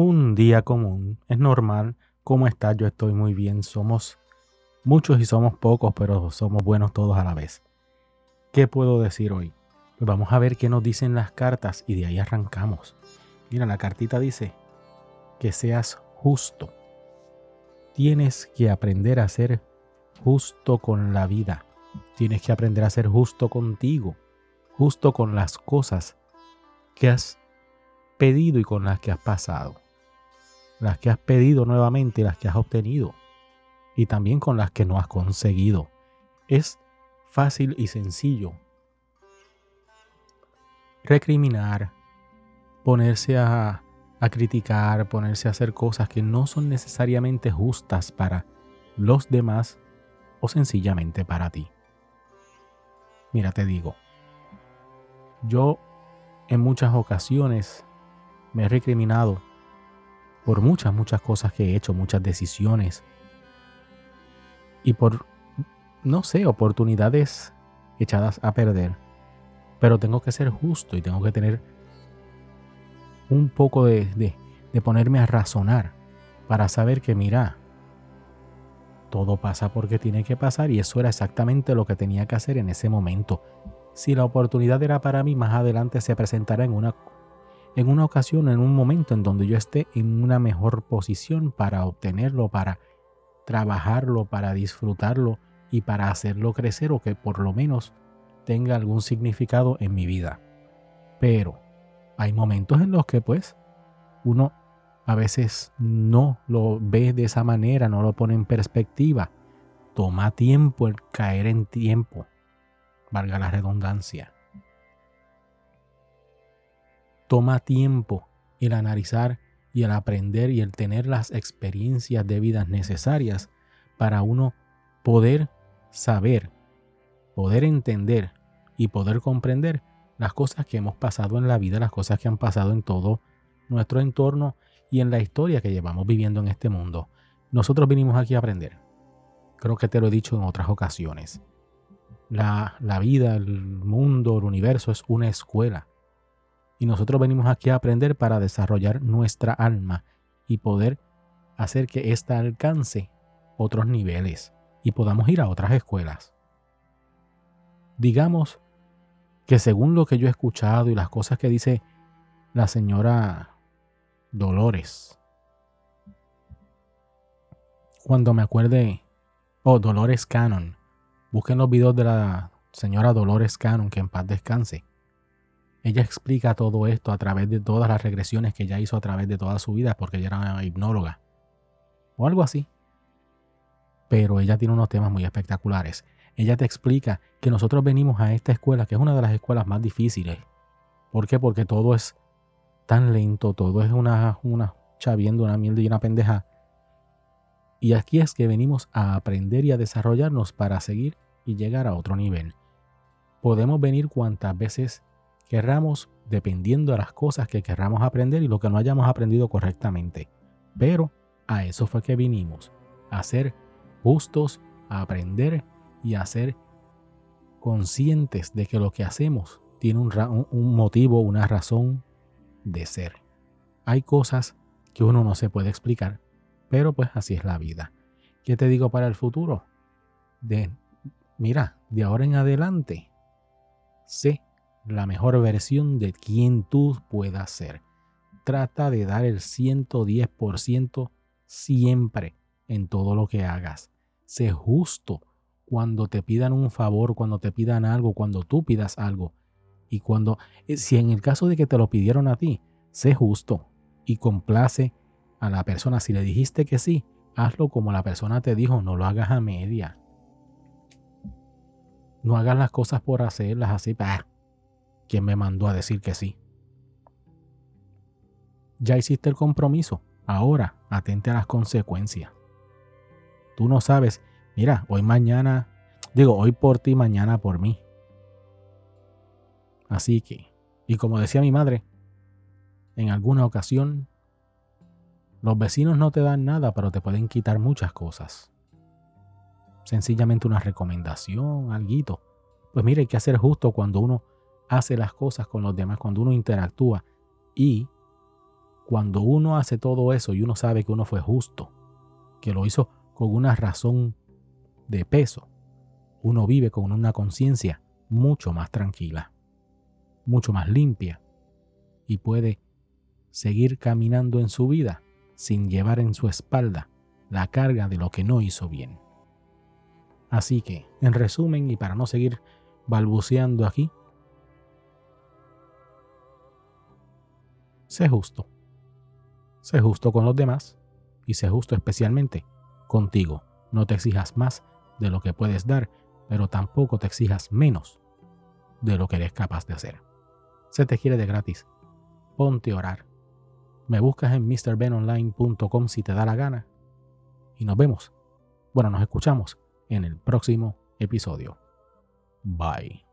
un día común. Es normal. ¿Cómo estás? Yo estoy muy bien. Somos muchos y somos pocos, pero somos buenos todos a la vez. ¿Qué puedo decir hoy? Pues vamos a ver qué nos dicen las cartas y de ahí arrancamos. Mira, la cartita dice que seas justo. Tienes que aprender a ser justo con la vida. Tienes que aprender a ser justo contigo, justo con las cosas que has pedido y con las que has pasado. Las que has pedido nuevamente las que has obtenido. Y también con las que no has conseguido. Es fácil y sencillo recriminar, ponerse a, a criticar, ponerse a hacer cosas que no son necesariamente justas para los demás o sencillamente para ti. Mira, te digo, yo en muchas ocasiones me he recriminado por muchas, muchas cosas que he hecho, muchas decisiones y por, no sé, oportunidades echadas a perder. Pero tengo que ser justo y tengo que tener un poco de, de, ponerme a razonar para saber que, mira, todo pasa porque tiene que pasar y eso era exactamente lo que tenía que hacer en ese momento. Si la oportunidad era para mí, más adelante se presentará en una en una ocasión, en un momento en donde yo esté en una mejor posición para obtenerlo, para trabajarlo, para disfrutarlo y para hacerlo crecer o que por lo menos tenga algún significado en mi vida. Pero hay momentos en los que pues uno a veces no lo ve de esa manera, no lo pone en perspectiva. Toma tiempo el caer en tiempo, valga la redundancia toma tiempo el analizar y el aprender y el tener las experiencias de vida necesarias para uno poder saber, poder entender y poder comprender las cosas que hemos pasado en la vida, las cosas que han pasado en todo nuestro entorno y en la historia que llevamos viviendo en este mundo. Nosotros vinimos aquí a aprender. Creo que te lo he dicho en otras ocasiones. La, la vida, el mundo, el universo es una escuela y nosotros venimos aquí a aprender para desarrollar nuestra alma y poder hacer que ésta alcance otros niveles y podamos ir a otras escuelas. Digamos que según lo que yo he escuchado y las cosas que dice la señora Dolores, cuando me acuerde, oh, Dolores Cannon, busquen los videos de la señora Dolores Cannon, que en paz descanse. Ella explica todo esto a través de todas las regresiones que ella hizo a través de toda su vida porque ella era una hipnóloga o algo así. Pero ella tiene unos temas muy espectaculares. Ella te explica que nosotros venimos a esta escuela, que es una de las escuelas más difíciles. ¿Por qué? Porque todo es tan lento, todo es una, una chaviendo, una mierda y una pendeja. Y aquí es que venimos a aprender y a desarrollarnos para seguir y llegar a otro nivel. Podemos venir cuantas veces querramos dependiendo de las cosas que querramos aprender y lo que no hayamos aprendido correctamente. Pero a eso fue que vinimos, a ser justos, a aprender y a ser conscientes de que lo que hacemos tiene un, motivo, una razón de ser. Hay cosas que uno no se puede explicar, pero pues así es la vida. ¿Qué te digo para el futuro? De, mira, de ahora en adelante, sé la mejor versión de quien tú puedas ser. Trata de dar el 110% siempre en todo lo que hagas. Sé justo cuando te pidan un favor, cuando te pidan algo, cuando tú pidas algo. Y cuando, eh, si en el caso de que te lo pidieron a ti, sé justo y complace a la persona. Si le dijiste que sí, hazlo como la persona te dijo, no lo hagas a media. No hagas las cosas por hacerlas así, para ¿Quién me mandó a decir que sí? Ya hiciste el compromiso. Ahora, atente a las consecuencias. Tú no sabes, mira, hoy mañana, digo, hoy por ti, mañana por mí. Así que, y como decía mi madre, en alguna ocasión, los vecinos no te dan nada, pero te pueden quitar muchas cosas. Sencillamente una recomendación, algo. Pues mira, hay que hacer justo cuando uno hace las cosas con los demás, cuando uno interactúa y Cuando uno hace todo eso y uno sabe que uno fue justo, que lo hizo con una razón de peso, uno vive con una conciencia mucho más tranquila, mucho más limpia y puede seguir caminando en su vida sin llevar en su espalda la carga de lo que no hizo bien. Así que, en resumen, y para no seguir balbuceando aquí, sé justo. Sé justo con los demás y sé justo especialmente contigo. No te exijas más de lo que puedes dar, pero tampoco te exijas menos de lo que eres capaz de hacer. Se te quiere de gratis. Ponte a orar. Me buscas en mrbenonline.com si te da la gana. Y nos vemos. Bueno, nos escuchamos en el próximo episodio. Bye.